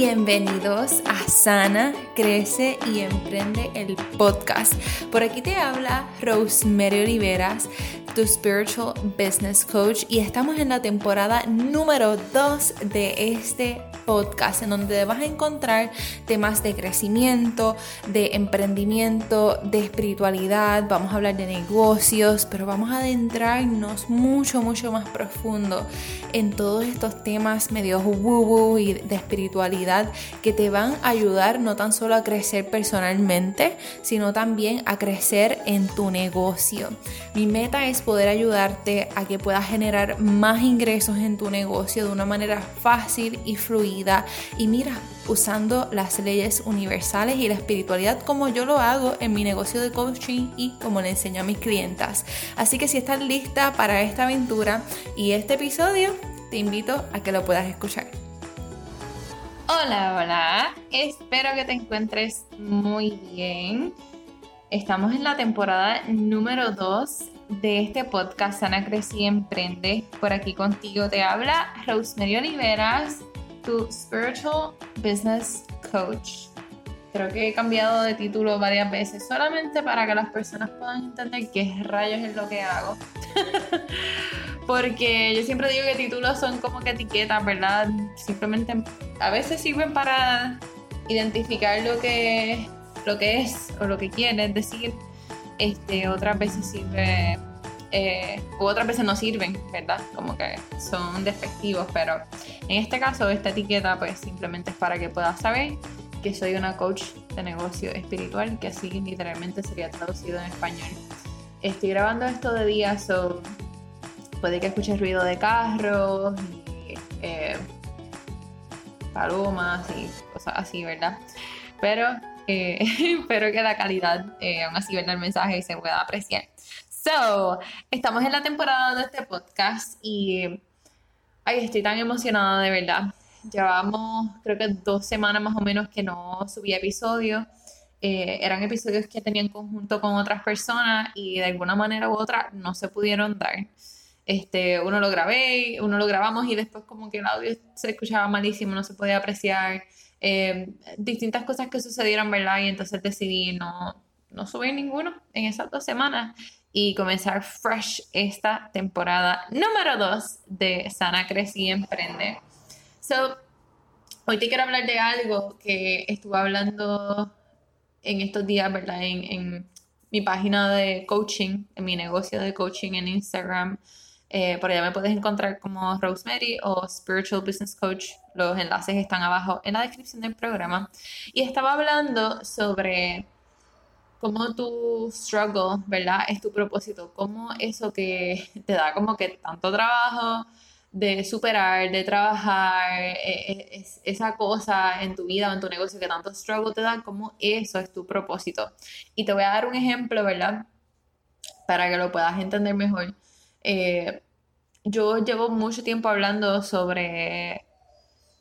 Bienvenidos a Sana, Crece y Emprende el podcast. Por aquí te habla Rosemary Oliveras, tu Spiritual Business Coach, y estamos en la temporada número 2 de este podcast en donde vas a encontrar temas de crecimiento, de emprendimiento, de espiritualidad, vamos a hablar de negocios, pero vamos a adentrarnos mucho, mucho más profundo en todos estos temas medio woo y de espiritualidad que te van a ayudar no tan solo a crecer personalmente, sino también a crecer en tu negocio. Mi meta es poder ayudarte a que puedas generar más ingresos en tu negocio de una manera fácil y fluida y mira, usando las leyes universales y la espiritualidad como yo lo hago en mi negocio de coaching y como le enseño a mis clientas. Así que si estás lista para esta aventura y este episodio, te invito a que lo puedas escuchar. Hola, hola, espero que te encuentres muy bien. Estamos en la temporada número 2 de este podcast Sana Crecí Emprende. Por aquí contigo te habla Rosemary Oliveras tu Spiritual Business Coach. Creo que he cambiado de título varias veces solamente para que las personas puedan entender qué rayos es lo que hago. Porque yo siempre digo que títulos son como que etiquetas, ¿verdad? Simplemente a veces sirven para identificar lo que, lo que es o lo que quieres decir. Este, otras veces sirve eh, otras veces no sirven, ¿verdad? Como que son despectivos, pero en este caso esta etiqueta pues simplemente es para que puedas saber que soy una coach de negocio espiritual, que así literalmente sería traducido en español. Estoy grabando esto de día, so puede que escuches ruido de carros y eh, palomas y cosas así, ¿verdad? Pero eh, espero que la calidad, aún así, ¿verdad? El mensaje se pueda apreciar. So, estamos en la temporada de este podcast y ay, estoy tan emocionada de verdad. Llevamos creo que dos semanas más o menos que no subía episodios. Eh, eran episodios que tenía en conjunto con otras personas y de alguna manera u otra no se pudieron dar. Este, uno lo grabé, uno lo grabamos y después como que el audio se escuchaba malísimo, no se podía apreciar. Eh, distintas cosas que sucedieron, ¿verdad? Y entonces decidí no, no subir ninguno en esas dos semanas y comenzar fresh esta temporada número 2 de Sana Crecí y Emprende. So, hoy te quiero hablar de algo que estuve hablando en estos días, ¿verdad? En, en mi página de coaching, en mi negocio de coaching en Instagram. Eh, por allá me puedes encontrar como Rosemary o Spiritual Business Coach. Los enlaces están abajo en la descripción del programa. Y estaba hablando sobre cómo tu struggle, ¿verdad? Es tu propósito, cómo eso que te da como que tanto trabajo de superar, de trabajar, e, e, es, esa cosa en tu vida o en tu negocio que tanto struggle te da, cómo eso es tu propósito. Y te voy a dar un ejemplo, ¿verdad? Para que lo puedas entender mejor. Eh, yo llevo mucho tiempo hablando sobre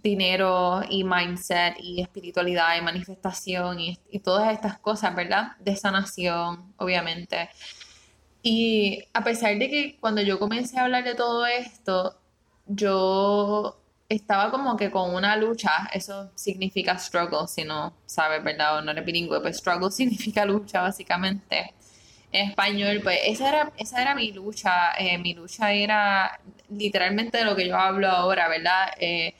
dinero y mindset y espiritualidad y manifestación y, todas estas cosas, ¿verdad? De sanación, obviamente. Y a pesar de que cuando yo comencé a hablar de todo esto, yo estaba como que con una lucha, eso significa struggle, si no sabes, ¿verdad? O no eres bilingüe, pues struggle significa lucha, básicamente. En español, pues esa era, esa era mi lucha, eh, mi lucha era literalmente de lo que yo hablo ahora, ¿verdad? Eh,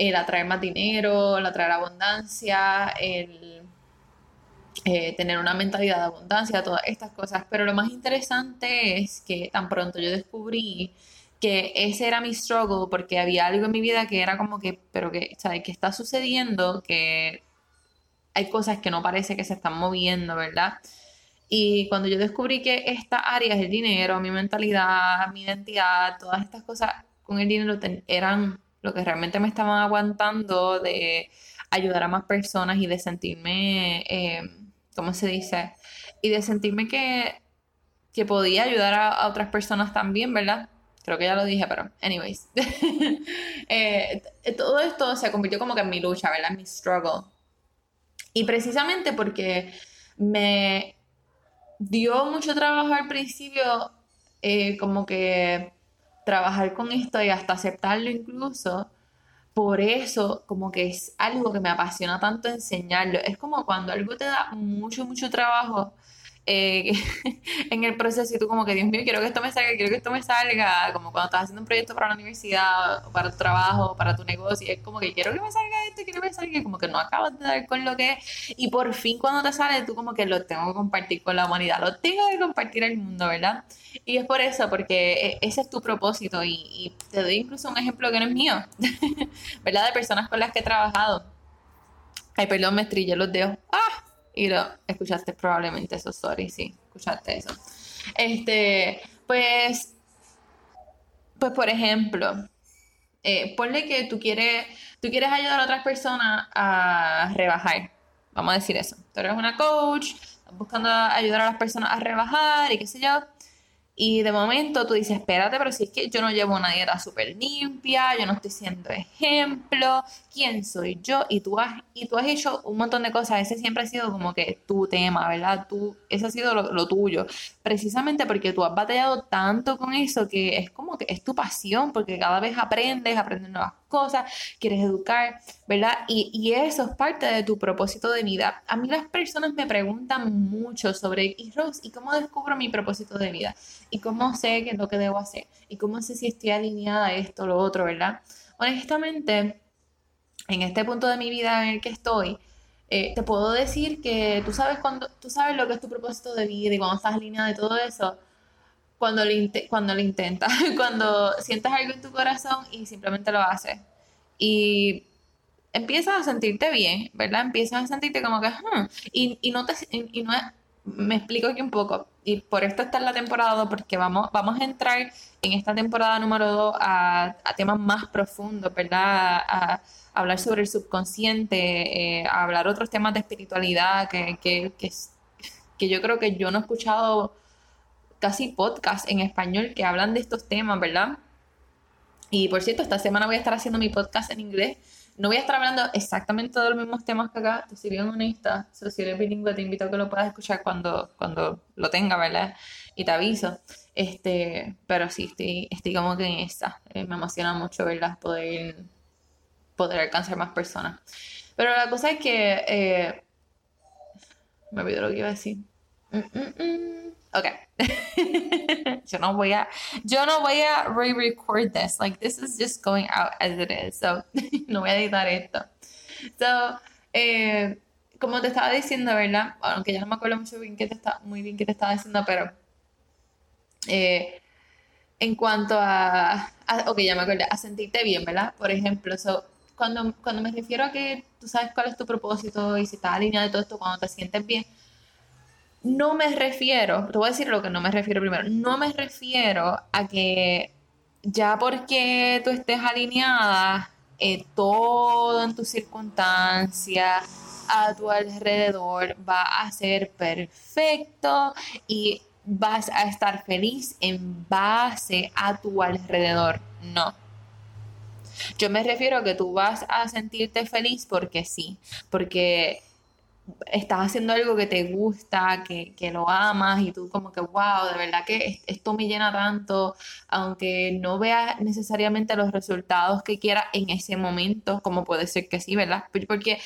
el atraer más dinero, el atraer abundancia, el eh, tener una mentalidad de abundancia, todas estas cosas. Pero lo más interesante es que tan pronto yo descubrí que ese era mi struggle porque había algo en mi vida que era como que, pero que, ¿sabes? ¿Qué está sucediendo? Que hay cosas que no parece que se están moviendo, ¿verdad? Y cuando yo descubrí que esta área es el dinero, mi mentalidad, mi identidad, todas estas cosas con el dinero eran lo que realmente me estaban aguantando de ayudar a más personas y de sentirme, eh, ¿cómo se dice? Y de sentirme que, que podía ayudar a, otras personas también, ¿verdad? Creo que ya lo dije, pero anyways. Eh, todo esto se convirtió como que en mi lucha, ¿verdad? En mi struggle. Y precisamente porque me dio mucho trabajo al principio, eh, como que trabajar con esto y hasta aceptarlo incluso, por eso como que es algo que me apasiona tanto enseñarlo. Es como cuando algo te da mucho, mucho trabajo eh, en el proceso y tú como que, Dios mío, quiero que esto me salga, quiero que esto me salga, como cuando estás haciendo un proyecto para la universidad, o para tu trabajo, para tu negocio, es como que quiero que me salga esto, quiero que me salga, como que no acabas de dar con lo que es, y por fin cuando te sale, tú como que lo tengo que compartir con la humanidad, lo tengo que compartir al mundo, ¿verdad? Y es por eso, porque e, ese es tu propósito, y, y te doy incluso un ejemplo que no es mío, ¿verdad? De personas con las que he trabajado. Ay, perdón, me estrillé los dedos. ¡Ah! Y lo escuchaste probablemente eso, sorry, sí, escuchaste eso. Este, pues, pues por ejemplo, eh, ponle que tú quieres, tú quieres ayudar a otras personas a rebajar. Vamos a decir eso. Tú eres una coach, buscando ayudar a las personas a rebajar y qué sé yo. Y de momento tú dices, espérate, pero si es que yo no llevo una dieta súper limpia, yo no estoy siendo ejemplo, ¿quién soy yo? Y tú has, y tú has hecho un montón de cosas, ese siempre ha sido como que tu tema, ¿verdad? Tú, ese ha sido lo, lo tuyo, precisamente porque tú has batallado tanto con eso que es como que es tu pasión, porque cada vez aprendes, aprendes nuevas cosas, quieres educar, ¿verdad? Y, y, eso es parte de tu propósito de vida. A mí las personas me preguntan mucho sobre, y Rose, ¿y cómo descubro mi propósito de vida? ¿Y cómo sé qué es lo que debo hacer? ¿Y cómo sé si estoy alineada a esto o lo otro, ¿verdad? Honestamente, en este punto de mi vida en el que estoy, eh, te puedo decir que tú sabes, cuando, tú sabes lo que es tu propósito de vida y cuando estás alineada y todo eso, cuando lo, cuando lo intentas, cuando sientes algo en tu corazón y simplemente lo haces. Y empiezas a sentirte bien, ¿verdad? Empiezas a sentirte como que, hmm", y, y, no te, y no me explico aquí un poco, y por esto está en la temporada 2, porque vamos, vamos a entrar en esta temporada número 2 a, a temas más profundos, ¿verdad? A, hablar sobre el subconsciente, eh, a hablar otros temas de espiritualidad que, que, que, que yo creo que yo no he escuchado casi podcast en español que hablan de estos temas, ¿verdad? Y por cierto, esta semana voy a estar haciendo mi podcast en inglés. No voy a estar hablando exactamente de los mismos temas que acá, te soy bien honesta. si eres bilingüe, te invito a que lo puedas escuchar cuando, cuando lo tenga, ¿verdad? Y te aviso. Este, pero sí, estoy, estoy como que en esta. Eh, me emociona mucho, ¿verdad? Poder, poder alcanzar más personas. Pero la cosa es que. Eh, me olvidé lo que iba a decir. Mm, mm, mm. Ok. yo no voy a, yo no voy a re-record this. Like, this is just going out as it is. So, no voy a editar esto. So, eh, como te estaba diciendo, ¿verdad? Aunque ya no me acuerdo mucho bien qué te está, muy bien qué te estaba diciendo, pero eh, en cuanto a, a, ya me acuerdo, a sentirte bien, ¿verdad? Por ejemplo, so, cuando, cuando me refiero a que tú sabes cuál es tu propósito y si estás alineado de todo esto, cuando te sientes bien, no me refiero, te voy a decir lo que no me refiero primero, no me refiero a que ya porque tú estés alineada, eh, todo en tus circunstancias, a tu alrededor va a ser perfecto y vas a estar feliz en base a tu alrededor. No. Yo me refiero a que tú vas a sentirte feliz porque sí, porque estás haciendo algo que te gusta, que, lo amas y tú como que, wow, de verdad que esto me llena tanto, aunque no veas necesariamente los resultados que quieras en ese momento, como puede ser que sí, ¿verdad? Porque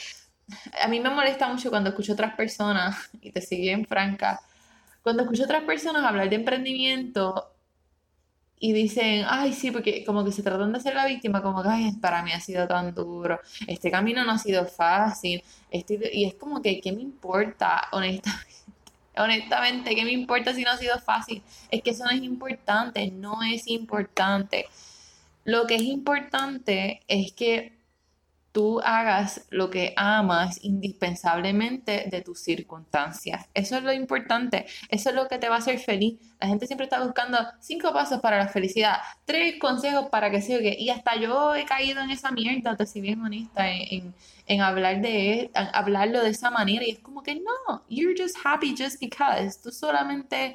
a mí me molesta mucho cuando escucho otras personas, y te siguen franca, cuando escucho otras personas hablar de emprendimiento y dicen, ay, sí, porque como que se tratan de ser la víctima, como que, ay, para mí ha sido tan duro, este camino no ha sido fácil, este, y es como que, ¿qué me importa, honestamente? Honestamente, ¿qué me importa si no ha sido fácil? Es que eso no es importante, no es importante. Lo que es importante es que tú hagas lo que amas indispensablemente de tus circunstancias. Eso es lo importante, eso es lo que te va a hacer feliz. La gente siempre está buscando cinco pasos para la felicidad, tres consejos para que se oye. Y hasta yo he caído en esa mierda, te soy bien honesta, en, en hablar de hablarlo de esa manera. Y es como que no, you're just happy just because. Tú solamente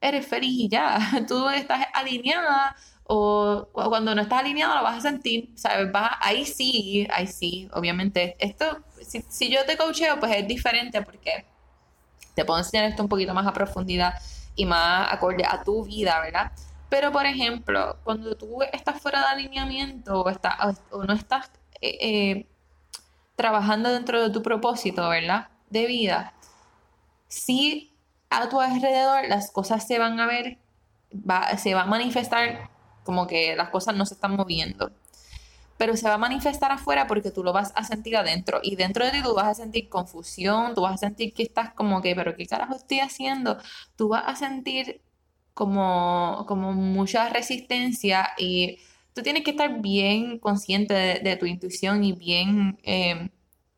eres feliz y ya. Tú estás alineada o cuando no estás alineado lo vas a sentir, ¿sabes? Vas, ahí sí, ahí sí, obviamente. Esto, si, yo te coacheo, pues es diferente porque te puedo enseñar esto un poquito más a profundidad y más acorde a tu vida, ¿verdad? Pero, por ejemplo, cuando tú estás fuera de alineamiento o, está, o no estás eh, eh, trabajando dentro de tu propósito, ¿verdad? De vida, si a tu alrededor las cosas se van a ver, se va a manifestar como que las cosas no se están moviendo. Pero se va a manifestar afuera porque tú lo vas a sentir adentro. Y dentro de ti tú vas a sentir confusión, tú vas a sentir que estás como que, pero ¿qué carajo estoy haciendo? Tú vas a sentir como, como mucha resistencia y tú tienes que estar bien consciente de, tu intuición y bien... Eh,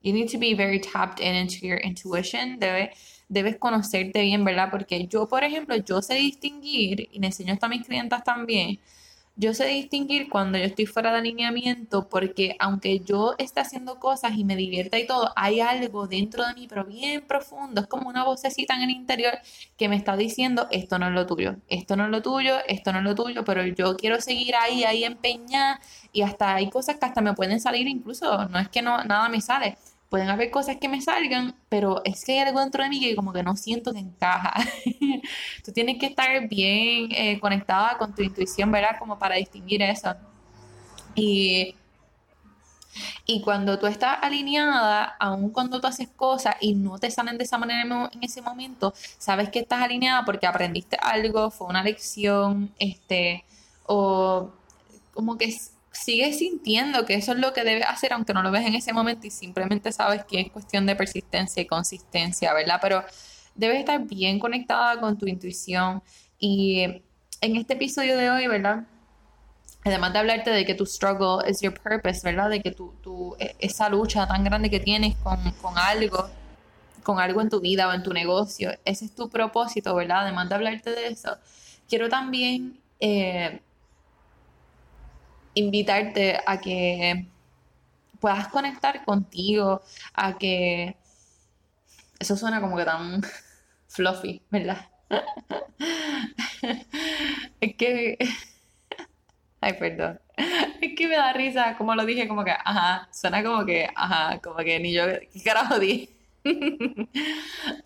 you need to be very tapped in into your intuition. Debes debes conocerte bien, ¿verdad? Porque yo, por ejemplo, yo sé distinguir, y le enseño esto a mis clientas también, yo sé distinguir cuando yo estoy fuera de alineamiento porque aunque yo esté haciendo cosas y me divierta y todo, hay algo dentro de mí, pero bien profundo, es como una vocecita en el interior que me está diciendo, esto no es lo tuyo, esto no es lo tuyo, esto no es lo tuyo, pero yo quiero seguir ahí, ahí empeñada y hasta hay cosas que hasta me pueden salir incluso, no es que no, nada me sale, pueden haber cosas que me salgan, pero es que hay algo dentro de mí que como que no siento que encaja. Tú tienes que estar bien eh, conectada con tu intuición, ¿verdad? Como para distinguir eso. Y, y cuando tú estás alineada, aun cuando tú haces cosas y no te salen de esa manera en ese momento, sabes que estás alineada porque aprendiste algo, fue una lección, este, o como que sigues sintiendo que eso es lo que debes hacer, aunque no lo ves en ese momento y simplemente sabes que es cuestión de persistencia y consistencia, ¿verdad? Pero debes estar bien conectada con tu intuición y en este episodio de hoy, ¿verdad? Además de hablarte de que tu struggle is your purpose, ¿verdad? De que tu, e, esa lucha tan grande que tienes con, algo, con algo en tu vida o en tu negocio, ese es tu propósito, ¿verdad? Además de hablarte de eso, quiero también eh, invitarte a que puedas conectar contigo, a que... Eso suena como que tan fluffy, ¿verdad? es que... Ay, perdón. Es que me da risa, como lo dije, como que, ajá, suena como que, ajá, como que ni yo, ¿qué carajo dije?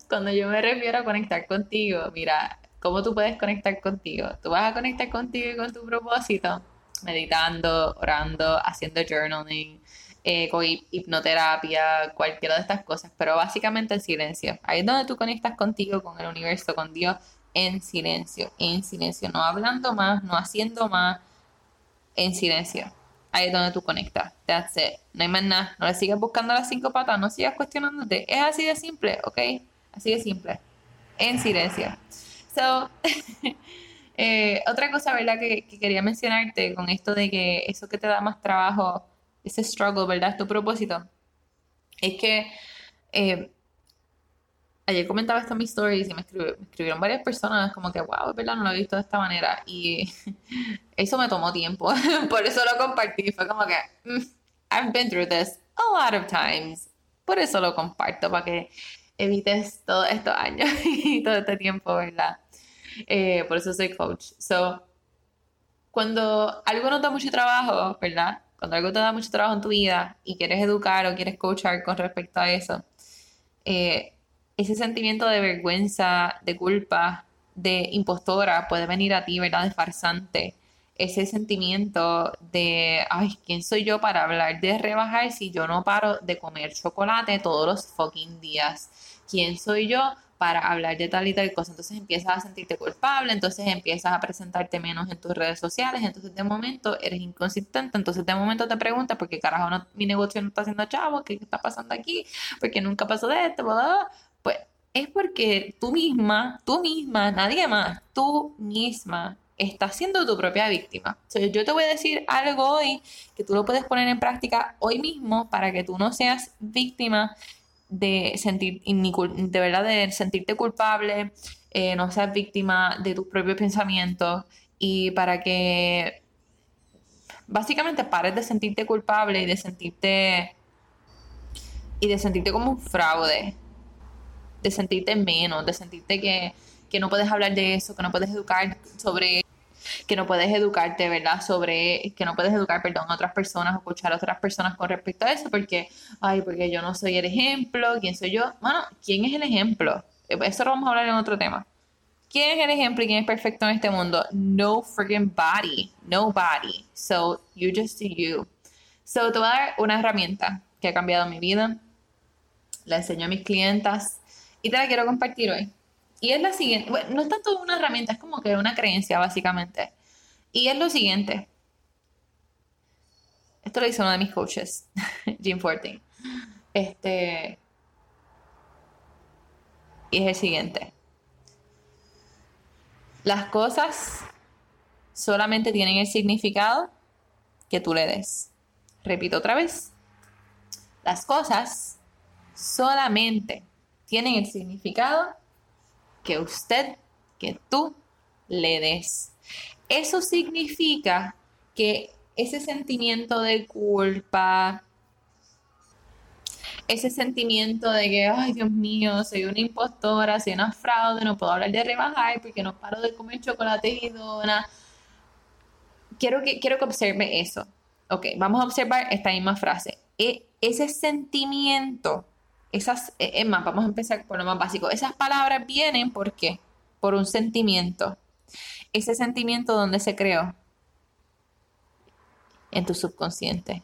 Cuando yo me refiero a conectar contigo, mira, ¿cómo tú puedes conectar contigo? Tú vas a conectar contigo y con tu propósito meditando, orando, haciendo journaling, eh, con hipnoterapia, cualquiera de estas cosas, pero básicamente en silencio. Ahí es donde tú conectas contigo, con el universo, con Dios, en silencio, en silencio, no hablando más, no haciendo más, en silencio. Ahí es donde tú conectas. That's it. No hay más nada. No le sigas buscando las cinco patas, no sigas cuestionándote. Es así de simple, ¿ok? Así de simple. En silencio. So, Eh, otra cosa, ¿verdad? Que, quería mencionarte con esto de que eso que te da más trabajo, ese struggle, ¿verdad? Es tu propósito. Es que eh, ayer comentaba esto en mis stories y me, escribieron varias personas como que, wow, ¿verdad? No lo he visto de esta manera. Y eso me tomó tiempo. Por eso lo compartí. Fue como que, mm, I've been through this a lot of times. Por eso lo comparto, para que evites todos estos años y todo este tiempo, ¿verdad? Eh, por eso soy coach. So, cuando algo nos da mucho trabajo, ¿verdad? Cuando algo te da mucho trabajo en tu vida y quieres educar o quieres coachar con respecto a eso, eh, ese sentimiento de vergüenza, de culpa, de impostora puede venir a ti, ¿verdad? De farsante. Ese sentimiento de, ay, ¿quién soy yo para hablar de rebajar si yo no paro de comer chocolate todos los fucking días? ¿Quién soy yo para hablar de tal y tal cosa. Entonces empiezas a sentirte culpable, entonces empiezas a presentarte menos en tus redes sociales, entonces de momento eres inconsistente, entonces de momento te preguntas por qué carajo no, mi negocio no está haciendo chavo, qué está pasando aquí, porque nunca pasó de esto, pues es porque tú misma, tú misma, nadie más, tú misma estás siendo tu propia víctima. yo te voy a decir algo hoy que tú lo puedes poner en práctica hoy mismo para que tú no seas víctima de sentir, de verdad, de sentirte culpable, eh, no seas víctima de tus propios pensamientos y para que básicamente pares de sentirte culpable y de sentirte y de sentirte como un fraude, de sentirte menos, de sentirte que, que no puedes hablar de eso, que no puedes educar sobre que no puedes educarte, ¿verdad? Sobre, que no puedes educar, perdón, a otras personas escuchar a otras personas con respecto a eso, porque, ay, porque yo no soy el ejemplo, ¿quién soy yo? Bueno, ¿quién es el ejemplo? Eso lo vamos a hablar en otro tema. ¿Quién es el ejemplo y quién es perfecto en este mundo? No freaking body. Nobody. So, you just do you. So, te voy a dar una herramienta que ha cambiado mi vida. La enseño a mis clientas y te la quiero compartir hoy. Y es la siguiente, bueno, no es tanto una herramienta, es como que una creencia básicamente. Y es lo siguiente. Esto lo hizo uno de mis coaches, Jim Fortin. Este. Y es el siguiente. Las cosas solamente tienen el significado que tú le des. Repito otra vez. Las cosas solamente tienen el significado que usted, que tú le des. Eso significa que ese sentimiento de culpa, ese sentimiento de que, ay Dios mío, soy una impostora, soy una fraude, no puedo hablar de rebajar porque no paro de comer chocolate y dona. Quiero que, quiero observe eso. Ok, vamos a observar esta misma frase. E, ese sentimiento, esas, e, es más, vamos a empezar por lo más básico. Esas palabras vienen, ¿por qué? Por un sentimiento. Ese sentimiento donde se creó en tu subconsciente.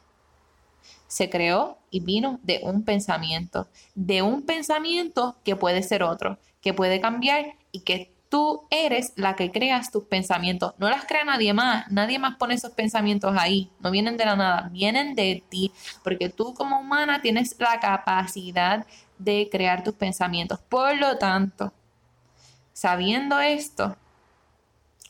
Se creó y vino de un pensamiento, de un pensamiento que puede ser otro, que puede cambiar y que tú eres la que creas tus pensamientos. No las crea nadie más, nadie más pone esos pensamientos ahí, no vienen de la nada, vienen de ti, porque tú como humana tienes la capacidad de crear tus pensamientos. Por lo tanto, sabiendo esto,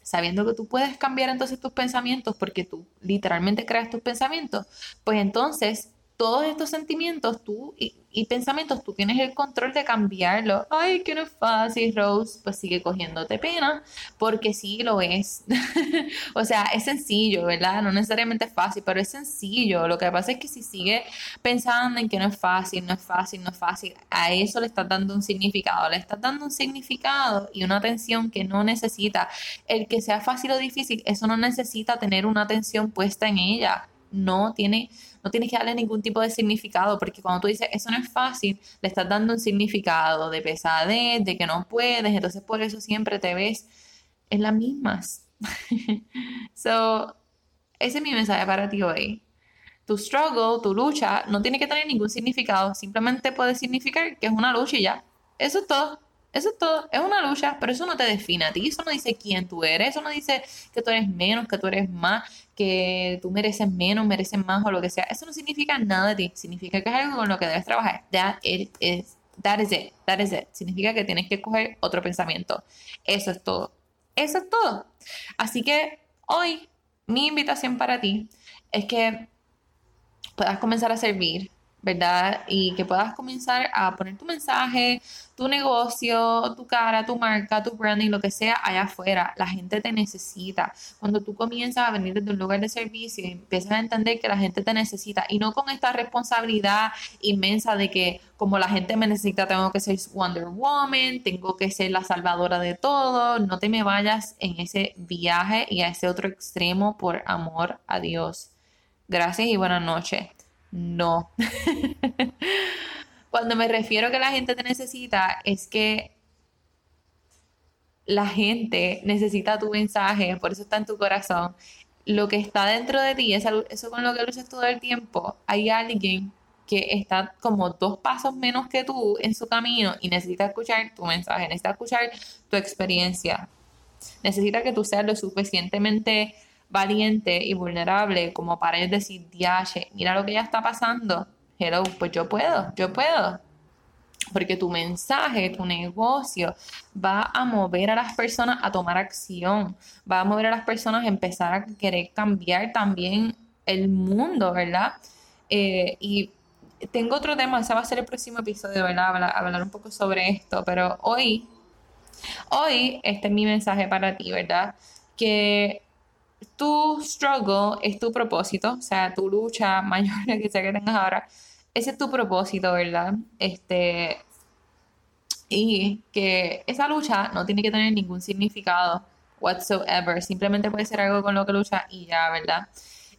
sabiendo que tú puedes cambiar entonces tus pensamientos porque tú literalmente creas tus pensamientos, pues entonces todos estos sentimientos tú y, pensamientos, tú tienes el control de cambiarlo. Ay, que no es fácil, Rose. Pues sigue cogiéndote pena, porque sí lo es. o sea, es sencillo, ¿verdad? No necesariamente es fácil, pero es sencillo. Lo que pasa es que si sigue pensando en que no es fácil, no es fácil, no es fácil, a eso le estás dando un significado. Le estás dando un significado y una atención que no necesita. El que sea fácil o difícil, eso no necesita tener una atención puesta en ella. No tiene no tienes que darle ningún tipo de significado, porque cuando tú dices eso no es fácil, le estás dando un significado de pesadez, de que no puedes, entonces por eso siempre te ves en las mismas. so, ese es mi mensaje para ti hoy. Tu struggle, tu lucha, no tiene que tener ningún significado, simplemente puede significar que es una lucha y ya. Eso es todo. Eso es todo, es una lucha, pero eso no te define a ti, eso no dice quién tú eres, eso no dice que tú eres menos, que tú eres más, que tú mereces menos, mereces más o lo que sea. Eso no significa nada de ti, significa que es algo con lo que debes trabajar. That, is, that is it, that is it. Significa que tienes que coger otro pensamiento. Eso es todo. Eso es todo. Así que hoy mi invitación para ti es que puedas comenzar a servir ¿verdad? Y que puedas comenzar a poner tu mensaje, tu negocio, tu cara, tu marca, tu branding, lo que sea allá afuera. La gente te necesita. Cuando tú comienzas a venir desde un lugar de servicio empiezas a entender que la gente te necesita y no con esta responsabilidad inmensa de que como la gente me necesita tengo que ser Wonder Woman, tengo que ser la salvadora de todo. No te me vayas en ese viaje y a ese otro extremo por amor a Dios. Gracias y buenas noches. No. Cuando me refiero a que la gente te necesita, es que la gente necesita tu mensaje, por eso está en tu corazón. Lo que está dentro de ti, eso, con lo que luchas todo el tiempo, hay alguien que está como dos pasos menos que tú en su camino y necesita escuchar tu mensaje, necesita escuchar tu experiencia. Necesita que tú seas lo suficientemente valiente y vulnerable como para ellos decir, diache, mira lo que ya está pasando. Hello, pues yo puedo, yo puedo. Porque tu mensaje, tu negocio va a mover a las personas a tomar acción, va a mover a las personas a empezar a querer cambiar también el mundo, ¿verdad? Eh, y tengo otro tema, ese va a ser el próximo episodio, ¿verdad? Hablar, hablar un poco sobre esto, pero hoy, hoy, este es mi mensaje para ti, ¿verdad? Que tu struggle es tu propósito, o sea, tu lucha mayor que sea que tengas ahora, ese es tu propósito, ¿verdad? Este, y que esa lucha no tiene que tener ningún significado whatsoever, simplemente puede ser algo con lo que lucha y ya, ¿verdad?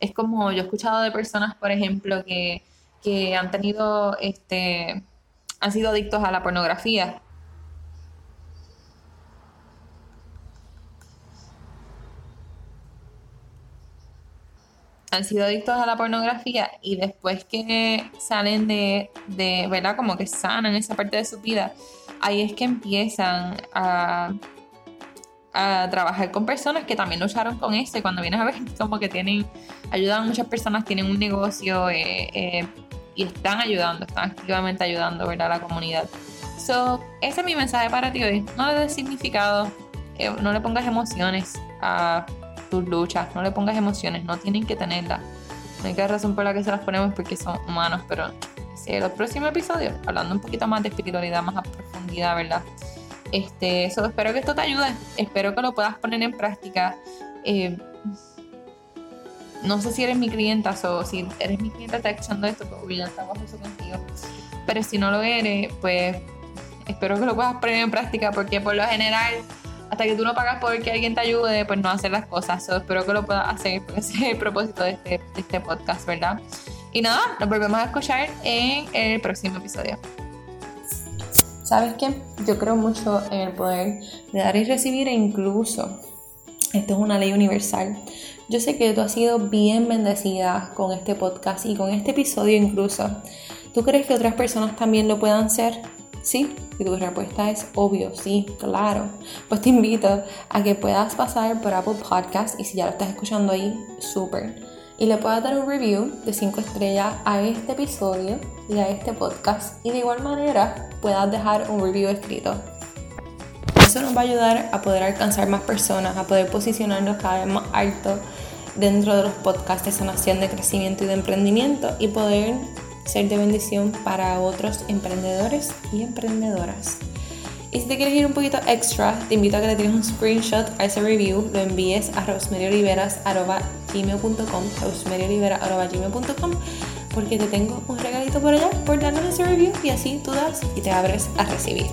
Es como yo he escuchado de personas, por ejemplo, que, que han tenido, este, han sido adictos a la pornografía han sido adictos a la pornografía y después que salen de, de, ¿verdad? Como que sanan esa parte de su vida, ahí es que empiezan a, a trabajar con personas que también lucharon con eso y cuando vienes a ver como que tienen, ayudan a muchas personas, tienen un negocio eh, eh, y están ayudando, están activamente ayudando, ¿verdad? A la comunidad. So, ese es mi mensaje para ti hoy. No le des significado, eh, no le pongas emociones a tus luchas, no le pongas emociones, no tienen que tenerlas. Hay que razón por la que se las ponemos porque son humanos, pero si el próximo episodio, hablando un poquito más de espiritualidad, más a profundidad, ¿verdad? Este, eso, espero que esto te ayude, espero que lo puedas poner en práctica. Eh, no sé si eres mi clienta o si eres mi clienta, está escuchando esto, pues estamos eso contigo. Pero si no lo eres, pues espero que lo puedas poner en práctica porque por lo general hasta que tú no pagas por que alguien te ayude, pues no hacer las cosas. espero que lo puedas hacer, ese es el propósito de este, de este podcast, ¿verdad? Y nada, nos volvemos a escuchar en el próximo episodio. ¿Sabes qué? Yo creo mucho en el poder de dar y recibir e incluso, esto es una ley universal. Yo sé que tú has sido bien bendecida con este podcast y con este episodio incluso. ¿Tú crees que otras personas también lo puedan ser? Sí, si tu respuesta es obvio, sí, claro, pues te invito a que puedas pasar por Apple Podcast y si ya lo estás escuchando ahí, súper. Y le puedas dar un review de 5 estrellas a este episodio y a este podcast. Y de igual manera puedas dejar un review escrito. Eso nos va a ayudar a poder alcanzar más personas, a poder posicionarnos cada vez más alto dentro de los podcasts de sanación, de crecimiento y de emprendimiento y poder ser de bendición para otros emprendedores y emprendedoras. Y si te quieres ir un poquito extra, te invito a que le tires un screenshot a ese review, lo envíes a rosemarioliveras.gmail.com rosemariolivera.gmail.com porque te tengo un regalito por allá por darnos ese review y así tú das y te abres a recibir.